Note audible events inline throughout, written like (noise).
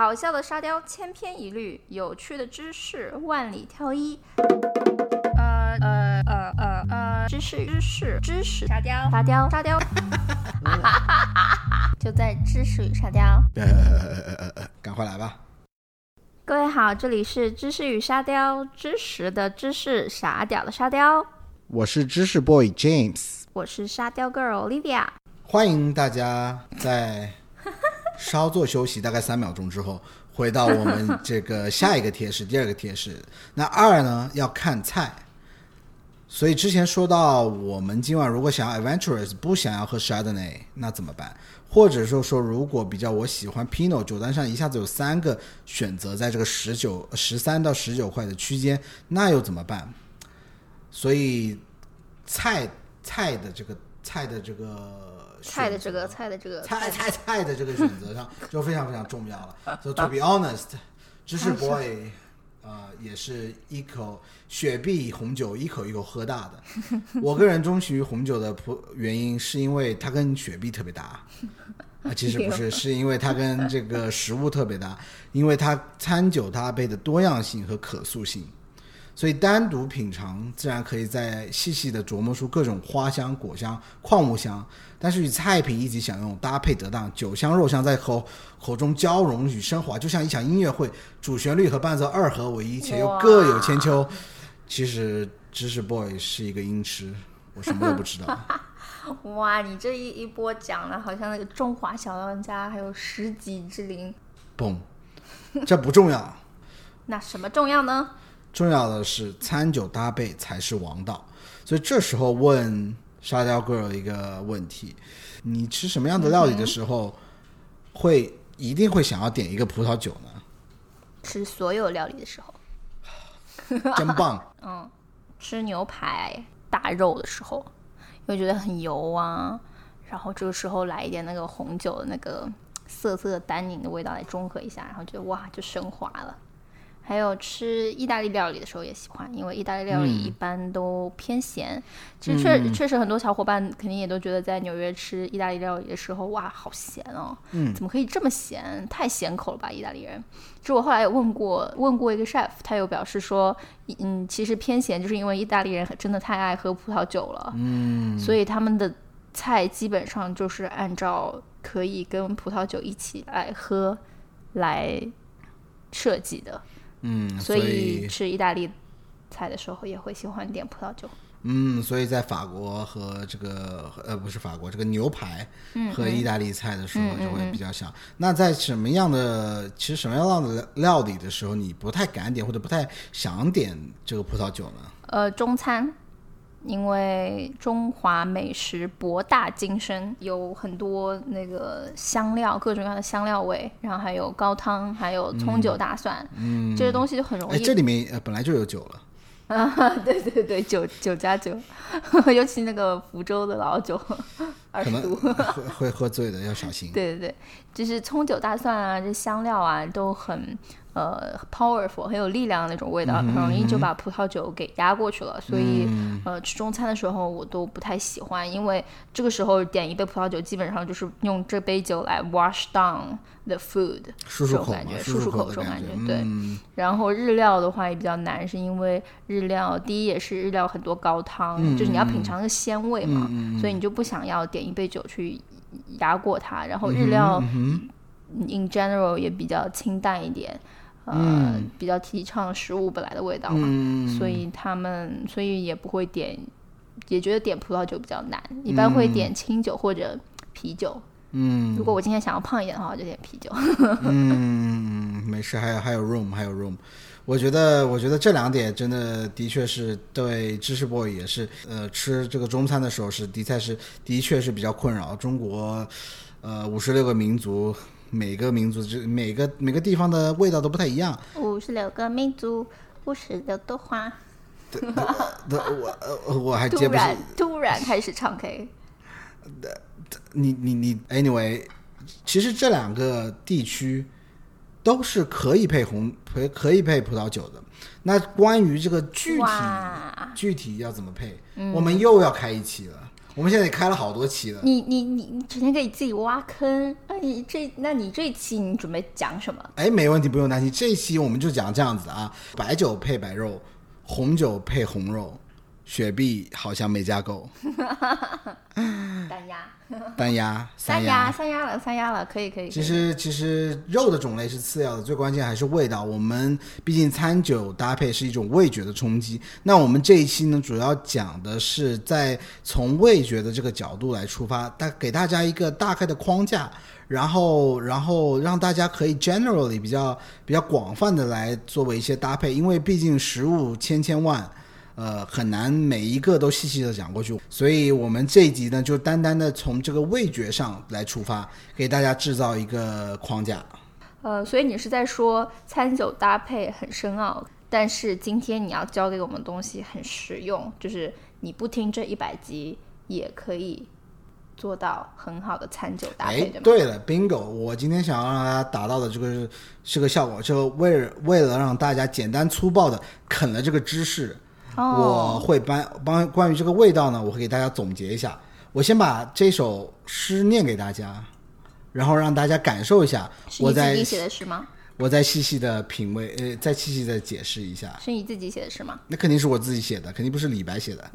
好笑的沙雕千篇一律，有趣的知识万里挑一。呃呃呃呃呃，知识知识知识沙雕沙雕沙雕，就在知识与沙雕。呃呃呃呃，赶快来吧！各位好，这里是知识与沙雕，知识的知识，傻屌的沙雕。我是知识 boy James，我是沙雕 girl Olivia。欢迎大家在稍作休息大概三秒钟之后，回到我们这个下一个贴士，第二个贴士。那二呢要看菜，所以之前说到，我们今晚如果想要 adventurous，不想要喝 Chardonnay，那怎么办？或者说说，如果比较我喜欢 Pinot，酒单上一下子有三个选择，在这个十九、十三到十九块的区间，那又怎么办？所以菜菜的这个菜的这个菜的这个菜的这个菜菜菜的这个选择上 (laughs) 就非常非常重要了。So to be honest，知识 boy，呃，也是一口雪碧红酒一口一口喝大的。(laughs) 我个人钟情于红酒的普原因，是因为它跟雪碧特别搭。(laughs) 啊，其实不是，是因为它跟这个食物特别搭，因为它餐酒搭配的多样性和可塑性。所以单独品尝，自然可以再细细的琢磨出各种花香、果香、矿物香，但是与菜品一起享用，搭配得当，酒香肉香在口口中交融与升华，就像一场音乐会，主旋律和伴奏二合为一，且又各有千秋。其实知识 boy 是一个音痴，我什么都不知道。(laughs) 哇，你这一一波讲的，好像那个中华小当家，还有十级之灵，嘣，这不重要，(laughs) 那什么重要呢？重要的是餐酒搭配才是王道。所以这时候问沙雕 girl 一个问题：你吃什么样的料理的时候，会一定会想要点一个葡萄酒呢？吃所有料理的时候，(laughs) 真棒！(laughs) 嗯吃牛排大肉的时候，因为觉得很油啊，然后这个时候来一点那个红酒的那个涩涩的单宁的味道来中和一下，然后觉得哇就升华了。还有吃意大利料理的时候也喜欢，因为意大利料理一般都偏咸。其实确、确实很多小伙伴肯定也都觉得在纽约吃意大利料理的时候，哇，好咸哦，嗯怎么可以这么咸？太咸口了吧，意大利人。其实我后来有问过问过一个 chef，他有表示说，嗯，其实偏咸就是因为意大利人真的太爱喝葡萄酒了，嗯，所以他们的菜基本上就是按照可以跟葡萄酒一起来喝来设计的。嗯，所所以吃意大利菜的时候也会喜欢点葡萄酒。嗯，所以在法国和这个呃不是法国这个牛排嗯和意大利菜的时候就会比较像。那在什么样的其实什么样的料理的时候，你不太敢点或者不太想点这个葡萄酒呢？呃，中餐，因为中华美食博大精深，有很多那个香料，各种各样的香料味，然后还有高汤，还有葱酒大蒜，嗯，这些东西就很容哎，易这里面呃本来就有酒了。(laughs) 啊，对对对，酒酒加酒，(laughs) 尤其那个福州的老酒，(laughs) 二十度。会会喝醉的，要小心。对对对，就是葱酒大蒜啊，这香料啊都很呃 powerful，很有力量的那种味道，很容易就把葡萄酒给压过去了。所以、呃，吃中餐的时候我都不太喜欢，因为这个时候点一杯葡萄酒，基本上就是用这杯酒来 wash down the food，漱漱口嘛这种感觉，漱漱口这种感感觉觉，对。嗯然后日料的话也比较难，是因为日料第一也是日料很多高汤，嗯就是你要品尝那个鲜味嘛，所以你就不想要点一杯酒去压过它。然后日料、in general 也比较清淡一点，呃，比较提倡食物本来的味道嘛，嗯所以他们所以也不会点，也觉得点葡萄酒比较难，一般会点清酒或者啤酒。嗯如果我今天想要胖一点的话，我就点啤酒。嗯，没事，还有还有 room，还有 room。我觉得，我觉得这两点真的的确是对知识 boy 也是，呃，吃这个中餐的时候是的确是的确是比较困扰。中国，呃，五十六个民族，每个民族就每个每个地方的味道都不太一样。五十六个民族，五十六朵花。那我呃我还接不上突然开始唱 K，你你你，anyway，其实这两个地区都是可以配红可可以配葡萄酒的。那关于这个具体，具体要怎么配，我们又要开一期了。我们现在也开了好多期了。你你你你整天给自己挖坑，那你这那你这一期你准备讲什么？哎，没问题，不用担心。这一期我们就讲这样子啊，白酒配白肉，红酒配红肉，雪碧好像没加够，(laughs) 单压，(laughs) 单压、三压。压，三压了，三压了，可以。可以其实其实肉的种类是次要的，最关键还是味道。我们毕竟餐酒搭配是一种味觉的冲击。那我们这一期呢，主要讲的是在从味觉的这个角度来出发，大给大家一个大概的框架，然后然后让大家可以 generally 比较比较广泛的来作为一些搭配，因为毕竟食物千千万。呃，很难每一个都细细的讲过去，所以我们这一集呢，就单单的从这个味觉上来出发，给大家制造一个框架。呃，所以你是在说餐酒搭配很深奥，但是今天你要教给我们东西很实用，就是你不听这一百集也可以做到很好的餐酒搭配，哎对，了，bingo！我今天想要让大家达到的这个是是个效果，就为了为了让大家简单粗暴的啃了这个知识，我哦，会帮帮关于这个味道呢，我会给大家总结一下。我先把这首诗念给大家，然后让大家感受一下，是我在写的诗吗？我再细细的品味，呃，再细细的解释一下。是你自己写的诗吗？那肯定是我自己写的，肯定不是李白写的。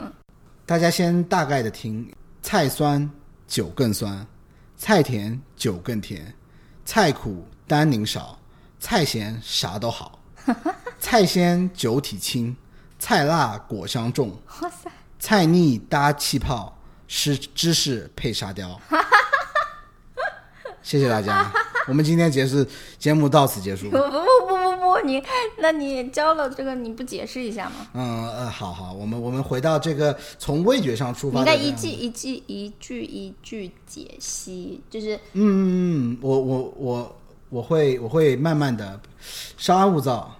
(laughs) 大家先大概的听：菜酸酒更酸，菜甜酒更甜，菜苦单宁少，菜咸啥都好，(laughs) 菜鲜酒体轻，菜辣果香重，哇塞，菜腻搭气泡，是芝士配沙雕。谢谢大家，(laughs) 我们今天结束节目到此结束不。不不不不不，你那你教了这个你不解释一下吗？嗯呃，好好，我们我们回到这个从味觉上出发应该。一句一句一句一句解析，就是嗯嗯嗯，我我我我会我会慢慢的稍安勿躁，我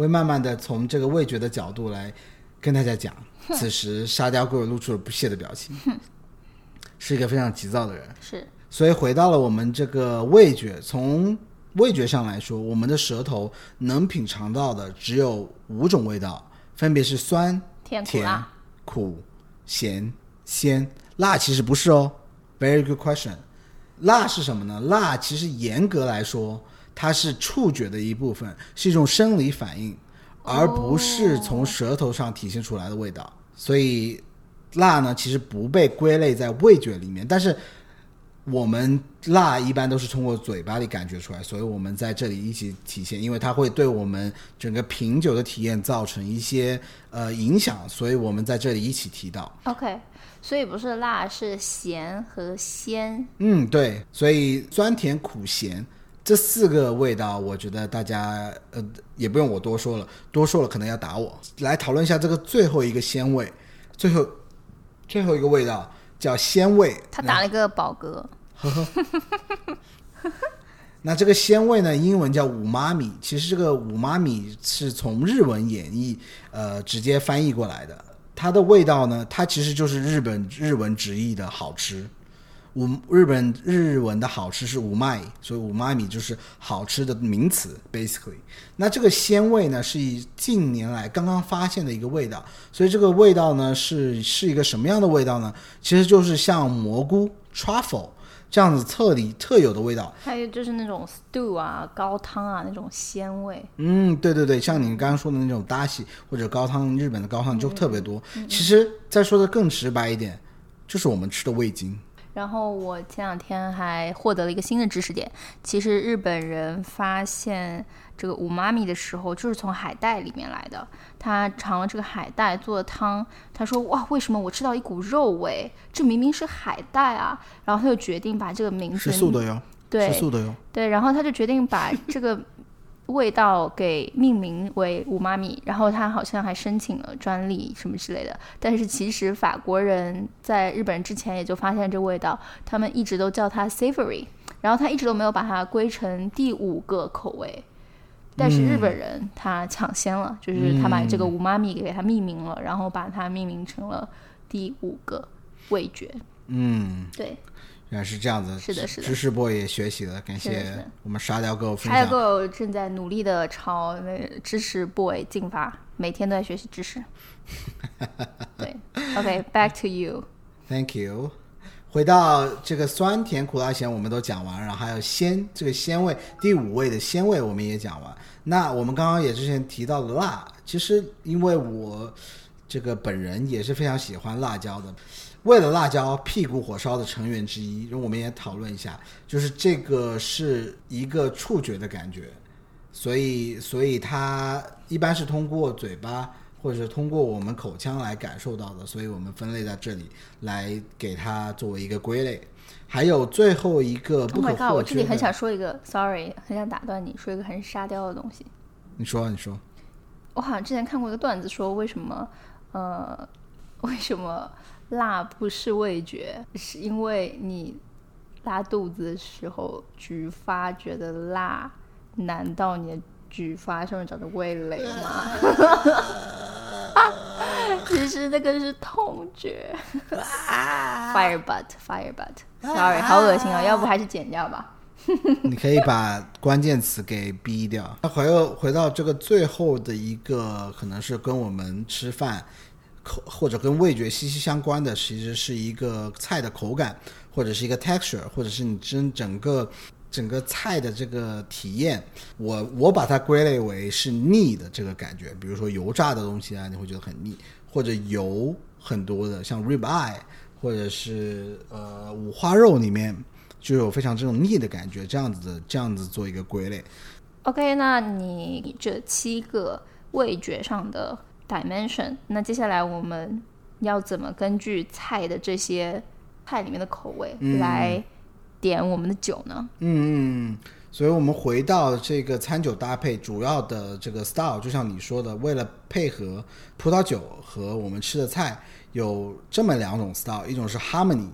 会慢慢的从这个味觉的角度来跟大家讲。(laughs) 此时沙雕给我露出了不屑的表情，是一个非常急躁的人。是所以回到了我们这个味觉，从味觉上来说，我们的舌头能品尝到的只有五种味道，分别是酸、甜甜苦辣。、苦、咸、鲜。辣其实不是哦，very good question。辣是什么呢？辣其实严格来说，它是触觉的一部分，是一种生理反应，而不是从舌头上体现出来的味道。所以辣呢，其实不被归类在味觉里面，但是我们辣一般都是通过嘴巴里感觉出来，所以我们在这里一起体现，因为它会对我们整个品酒的体验造成一些呃影响，所以我们在这里一起提到。OK，所以不是辣，是咸和鲜。嗯，对，所以酸甜苦咸这四个味道，我觉得大家呃也不用我多说了，多说了可能要打我。来讨论一下这个最后一个鲜味，最后最后一个味道叫鲜味。他打了一个饱嗝，呵呵呵呵呵呵呵那这个鲜味呢，英文叫五妈米。其实这个五妈米是从日文演绎，呃，直接翻译过来的。它的味道呢，它其实就是日本日文直译的好吃。五日本日文的好吃是五麦，所以五麦米就是好吃的名词，basically。那这个鲜味呢，是以近年来刚刚发现的一个味道，所以这个味道呢是是一个什么样的味道呢？其实就是像蘑菇 truffle 这样子特里特有的味道。还有就是那种 stew 啊、高汤啊那种鲜味。嗯，对对对，像你刚刚说的那种搭喜或者高汤，日本的高汤就特别多。其实再说的更直白一点，就是我们吃的味精。然后我前两天还获得了一个新的知识点，其实日本人发现这个五妈咪的时候，就是从海带里面来的。他尝了这个海带做的汤，他说：“哇，为什么我吃到一股肉味？这明明是海带啊！”然后他就决定把这个名字是素的哟，对是素的哟。对，然后他就决定把这个味道给命名为五妈咪，然后他好像还申请了专利什么之类的。但是其实法国人在日本人之前也就发现这味道，他们一直都叫它 savory，然后他一直都没有把它归成第五个口味。但是日本人他抢先了，就是他把这个五妈咪给它命名了，然后把它命名成了第五个味觉。嗯，对，原来是这样子。是的是的知识 boy 也学习了，感谢我们沙雕哥分还有享。个正在努力的朝那知识 boy 进发，每天都在学习知识。(laughs) 对，OK，back、to you。Thank you。回到这个酸甜苦辣咸，我们都讲完，然后还有鲜这个鲜味，第五味的鲜味我们也讲完。那我们刚刚也之前提到了辣，其实因为我这个本人也是非常喜欢辣椒的。为了辣椒，屁股火烧的成员之一，我们也讨论一下，就是这个是一个触觉的感觉，所以所以它一般是通过嘴巴或者是通过我们口腔来感受到的，所以我们分类在这里来给它作为一个归类。还有最后一个不 Oh 可 my god！我这里很，想说一个，sorry，很想打断你说一个很沙雕的东西。你说你说，我好像之前看过一个段子，说为什么呃，为什么辣不是味觉，是因为你拉肚子的时候菊发觉得辣，难道你的菊发上面长着味蕾吗？(laughs) 其实那个是痛觉，fire butt fire butt，sorry，好恶心啊！要不还是剪掉吧。(laughs) 你可以把关键词给逼掉。那回又回到这个最后的一个，可能是跟我们吃饭口或者跟味觉息息相关的，其实是一个菜的口感，或者是一个 texture，或者是你真整个整个菜的这个体验。我我把它归类为是腻的这个感觉，比如说油炸的东西啊，你会觉得很腻，或者油很多的，像 rib eye，或者是呃五花肉里面。就有非常这种腻的感觉，这样子的这样子做一个归类。OK，那你这七个味觉上的 dimension，那接下来我们要怎么根据菜的这些菜里面的口味来点我们的酒呢？嗯嗯，所以我们回到这个餐酒搭配主要的这个 style，就像你说的，为了配合葡萄酒和我们吃的菜，有这么两种 style，一种是 harmony，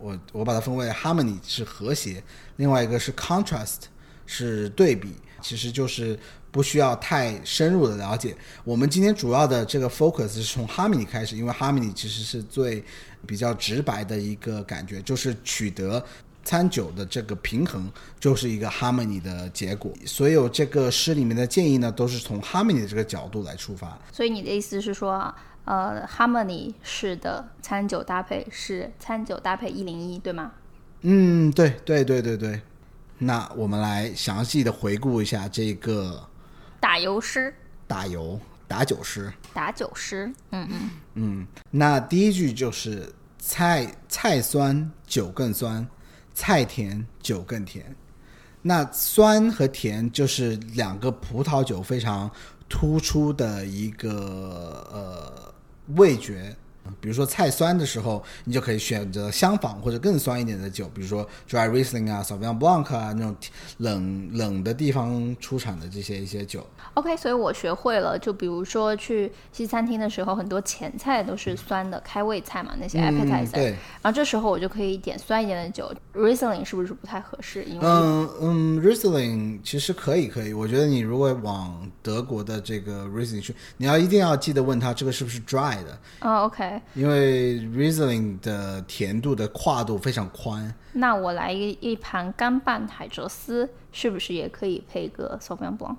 我我把它分为 harmony 是和谐，另外一个是 contrast 是对比，其实就是不需要太深入的了解。我们今天主要的这个 focus 是从 harmony 开始，因为 harmony 其实是最比较直白的一个感觉，就是取得餐酒的这个平衡，就是一个 harmony 的结果。所有这个诗里面的建议呢，都是从 harmony 的这个角度来出发。所以你的意思是说，呃，harmony 式的餐酒搭配是餐酒搭配一零一，对吗？嗯，对对对对对。那我们来详细的回顾一下这个打油诗、打油打酒诗。打酒诗，嗯嗯，嗯，那第一句就是菜菜酸酒更酸，菜甜酒更甜。那酸和甜就是两个葡萄酒非常突出的一个呃味觉。比如说菜酸的时候，你就可以选择相仿或者更酸一点的酒，比如说 Dry Riesling 啊、Sauvignon Blanc 啊那种冷冷的地方出产的这些一些酒。OK，所以我学会了。就比如说去西餐厅的时候，很多前菜都是酸的，开胃菜嘛，那些嗯 appetizer、对，然后这时候我就可以点酸一点的酒，Riesling 是不是不太合适？因为、嗯嗯，Riesling 其实可以可以，我觉得你如果往德国的这个 Riesling 去，你要一定要记得问他这个是不是 dry 的，哦，OK，因为 Riesling 的甜度的跨度非常宽。那我来一一盘干拌海蜇丝，是不是也可以配个 Sauvignon Blanc？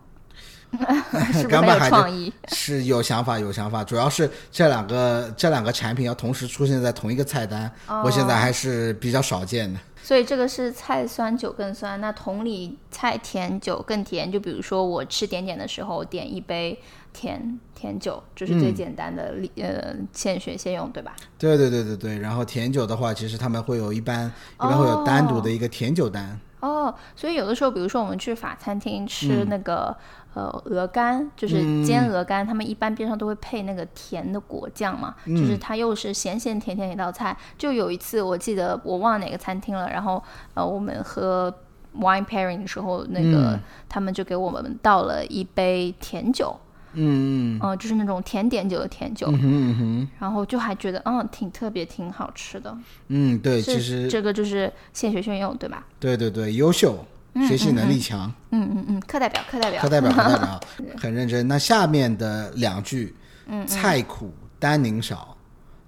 (laughs) 是不是很有创意？是有想法有想法，主要是这两个这两个产品要同时出现在同一个菜单，我现在还是比较少见的。所以这个是菜酸酒更酸。那同理，菜甜酒更甜。就比如说我吃点点的时候，点一杯甜甜酒，这是最简单的，呃，现学现用，对吧？对对对对对，然后甜酒的话，其实他们会有一般一般会有单独的一个甜酒单。哦，所以有的时候，比如说我们去法餐厅吃那个、呃鹅肝，就是煎鹅肝，他们一般边上都会配那个甜的果酱嘛，就是它又是咸咸甜甜的一道菜。就有一次我记得我忘了哪个餐厅了，然后呃我们喝 wine pairing 的时候，那个、他们就给我们倒了一杯甜酒。嗯嗯、就是那种甜点酒的甜酒，嗯哼嗯哼然后就还觉得嗯挺特别，挺好吃的。嗯，对，其实这个就是现学现用，对吧？对对对，优秀，学习能力强。嗯嗯嗯，课代表，课代表课。代表，课代表 (laughs) 很认真。那下面的两句，嗯菜苦单宁少，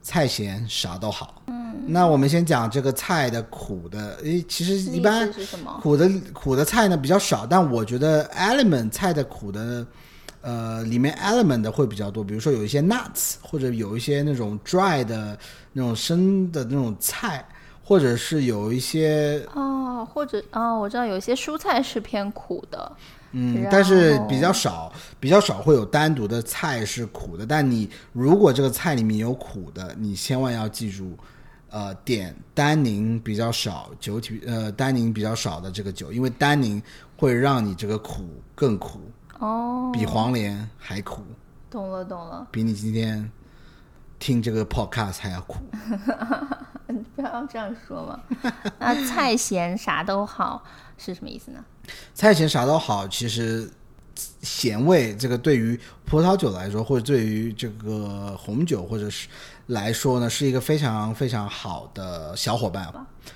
菜咸啥都好。嗯，那我们先讲这个菜的苦的，诶，其实一般？苦的苦的菜呢比较少，但我觉得 element 菜的苦的呃，里面 element 的会比较多，比如说有一些 nuts，或者有一些那种 dry 的那种生的那种菜，或者是有一些哦，或者哦，我知道有些蔬菜是偏苦的，嗯但是比较少，比较少会有单独的菜是苦的。但你如果这个菜里面有苦的，你千万要记住，呃，点单宁比较少、酒体呃单宁比较少的这个酒，因为单宁会让你这个苦更苦，哦，比黄连还苦，懂了懂了，比你今天听这个 podcast 还要苦。(laughs) 你不要这样说嘛。(laughs) 那菜咸啥都好是什么意思呢？菜咸啥都好，其实咸味这个对于葡萄酒来说，或者对于这个红酒或者是来说呢，是一个非常非常好的小伙伴。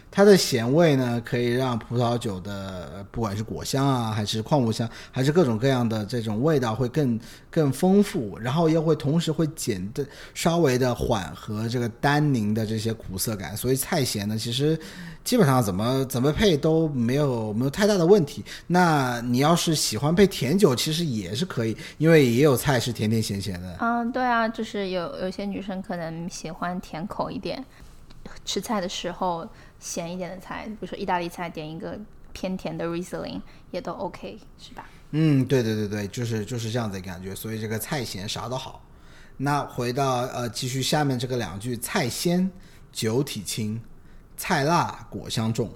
它的咸味呢，可以让葡萄酒的不管是果香啊，还是矿物香，还是各种各样的这种味道会更更丰富，然后又会同时会减的稍微的缓和这个单宁的这些苦涩感。所以菜咸呢，其实基本上怎么怎么配都没有没有太大的问题。那你要是喜欢配甜酒，其实也是可以，因为也有菜是甜甜咸咸的。嗯，对啊，就是有有些女生可能喜欢甜口一点，吃菜的时候咸一点的菜，比如说意大利菜，点一个偏甜的 Riesling 也都 OK，是吧？嗯，对对对对，就是就是这样子的感觉。所以这个菜咸啥都好。那回到呃，继续下面这个两句：菜鲜，酒体轻；菜辣，果香重。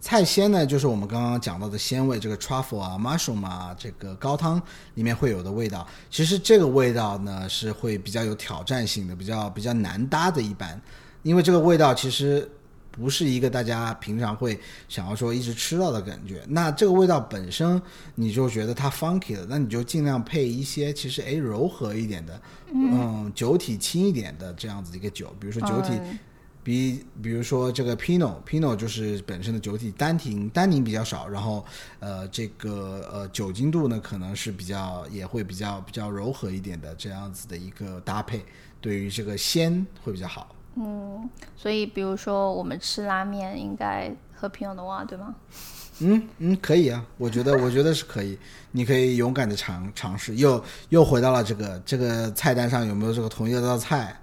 菜鲜呢，就是我们刚刚讲到的鲜味，这个 truffle 啊、mushroom 啊，这个高汤里面会有的味道。其实这个味道呢，是会比较有挑战性的，比较比较难搭的。一般，因为这个味道其实不是一个大家平常会想要说一直吃到的感觉。那这个味道本身你就觉得它 funky 了，那你就尽量配一些其实哎柔和一点的，嗯，酒体轻一点的这样子一个酒，比如说酒体。嗯比比如说这个 Pinot，Pinot 就是本身的酒体单宁单宁比较少，然后呃这个呃酒精度呢可能是比较也会比较比较柔和一点的这样子的一个搭配，对于这个鲜会比较好。嗯，所以比如说我们吃拉面应该喝 Pinot Noir 对吗？嗯嗯，可以啊，我觉得 (laughs) 我觉得是可以，你可以勇敢的尝尝试。又又回到了这个这个菜单上有没有这个同一道菜，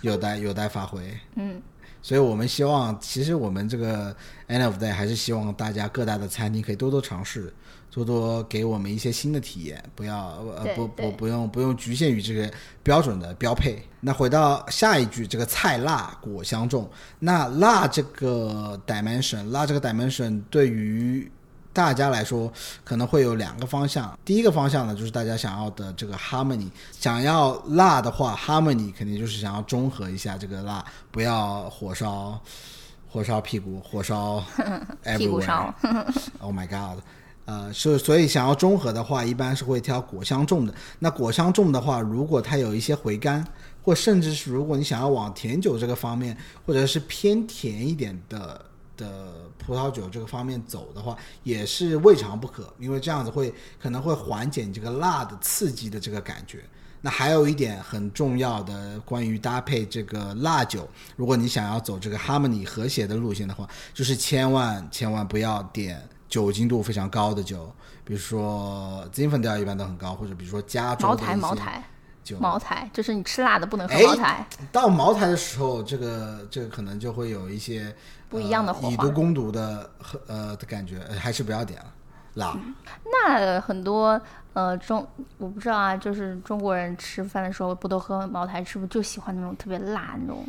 有待有待发挥。嗯，所以我们希望，其实我们这个 end of day 还是希望大家各大的餐厅可以多多尝试，多多给我们一些新的体验，不要呃不不不用不用局限于这个标准的标配。那回到下一句，这个菜辣果香重，那辣这个 dimension，辣这个 dimension 对于大家来说可能会有两个方向。第一个方向呢，就是大家想要的这个 harmony，想要辣的话，harmony 肯定就是想要中和一下这个辣，不要火烧火烧屁股，火烧 (laughs) 屁股烧。(laughs) Oh my god！呃，是所以想要中和的话，一般是会挑果香重的。那果香重的话，如果它有一些回甘，或甚至是如果你想要往甜酒这个方面，或者是偏甜一点的的葡萄酒这个方面走的话，也是未尝不可，因为这样子会可能会缓解你这个辣的刺激的这个感觉。那还有一点很重要的，关于搭配这个辣酒，如果你想要走这个 harmony 和谐的路线的话，就是千万千万不要点酒精度非常高的酒，比如说金粉调一般都很高，或者比如说加州茅台，茅台，酒。茅台，就是你吃辣的不能喝哎茅台。到茅台的时候，这个这个可能就会有一些不一样的火花呃以毒攻毒的喝呃的感觉，呃还是不要点了辣。那很多呃中我不知道啊，就是中国人吃饭的时候不都喝茅台，是不是就喜欢那种特别辣那种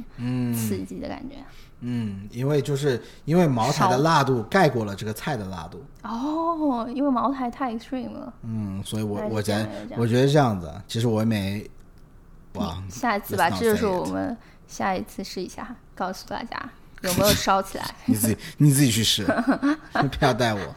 刺激的感觉？嗯，因为就是因为茅台的辣度盖过了这个菜的辣度。哦，因为茅台太 extreme 了。嗯，所以我我觉得我觉得这样子，其实我也没哇，下一次吧，这就是我们下一次试一下，告诉大家有没有烧起来。(laughs) 你自己你自己去试，(laughs) 不要带我。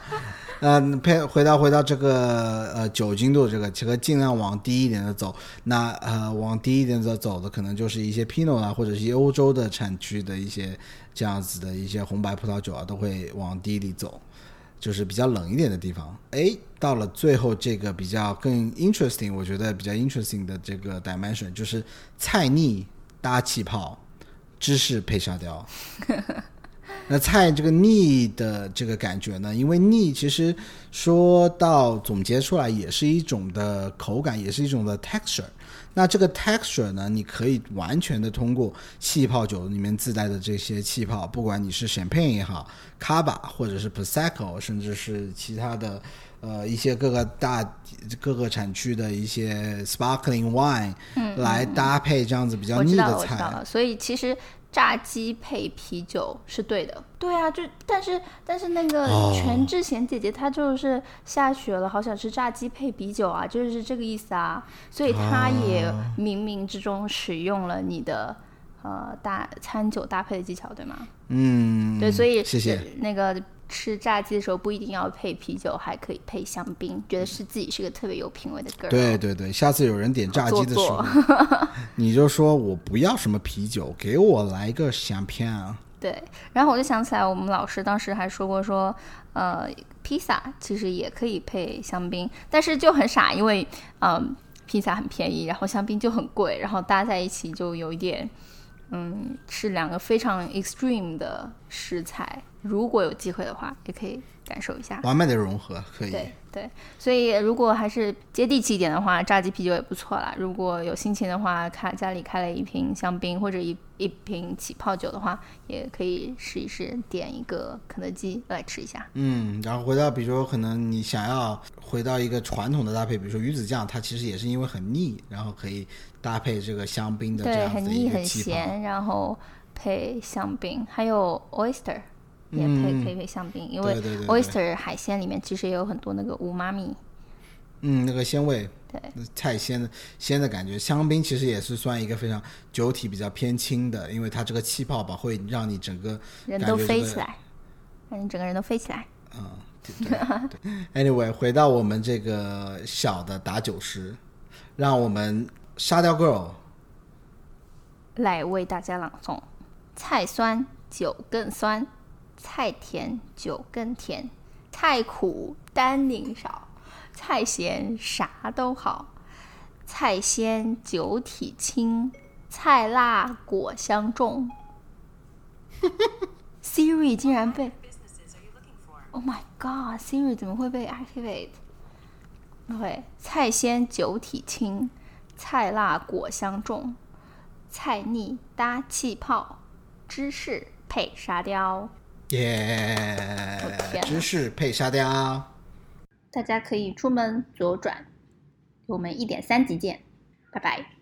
呃，配回到回到这个呃酒精度这个，这个尽量往低一点的走。那呃往低一点的走的，可能就是一些 Pinot 啊，或者是一些欧洲的产区的一些这样子的一些红白葡萄酒啊，都会往低里走，就是比较冷一点的地方。哎，到了最后这个比较更 interesting，我觉得比较 interesting 的这个 dimension 就是菜腻搭气泡，芝士配沙雕。(laughs) 那菜这个腻的这个感觉呢？因为腻其实说到总结出来也是一种的口感，也是一种的 texture。那这个 texture 呢，你可以完全的通过气泡酒里面自带的这些气泡，不管你是 champagne 也好，cava 或者是 prosecco，甚至是其他的呃一些各个大各个产区的一些 sparkling wine，来搭配这样子比较腻的菜。所以其实炸鸡配啤酒是对的。对啊，就但是但是那个哦全智贤姐姐她就是下雪了，好想吃炸鸡配啤酒啊，就是这个意思啊。所以她也哦冥冥之中使用了你的。呃，搭餐酒搭配的技巧，对吗？嗯，对，所以谢谢呃那个吃炸鸡的时候不一定要配啤酒，还可以配香槟，觉得是自己是个特别有品味的 girl。对对对，下次有人点炸鸡的时候做，(laughs) 你就说我不要什么啤酒，给我来一个香片啊。对，然后我就想起来，我们老师当时还说过说，呃，披萨其实也可以配香槟，但是就很傻，因为嗯，披萨很便宜，然后香槟就很贵，然后搭在一起就有一点，嗯，是两个非常 extreme 的食材。如果有机会的话，也可以感受一下。完美的融合，可以。对对，所以如果还是接地气一点的话，炸鸡啤酒也不错啦。如果有心情的话，开家里开了一瓶香槟或者一一瓶起泡酒的话，也可以试一试，点一个肯德基来吃一下。嗯，然后回到比如说可能你想要回到一个传统的搭配，比如说鱼子酱，它其实也是因为很腻，然后可以搭配这个香槟的这对，样的一很腻很。咸，然后配香槟，还有 oyster 也可以配香槟，因为 oyster 海鲜里面其实也有很多那个五妈咪。嗯，那个鲜味，对，菜鲜的鲜的感觉。香槟其实也是算一个非常酒体比较偏轻的，因为它这个气泡吧会让你整个人都飞起来，让你整个人都飞起来。嗯，对对对。(laughs) Anyway，回到我们这个小的打酒师，让我们沙雕 girl 来为大家朗诵：菜酸酒更酸，菜甜酒更甜，菜苦单宁少，菜咸啥都好，菜鲜酒体轻，菜辣果香重。(laughs) Siri 竟然被 Oh my God！Siri 怎么会被 activate？对，菜鲜酒体轻，菜辣果香重，菜腻搭气泡，芝士配沙雕。耶芝士配沙雕。大家可以出门左转，我们一点三级见，拜拜。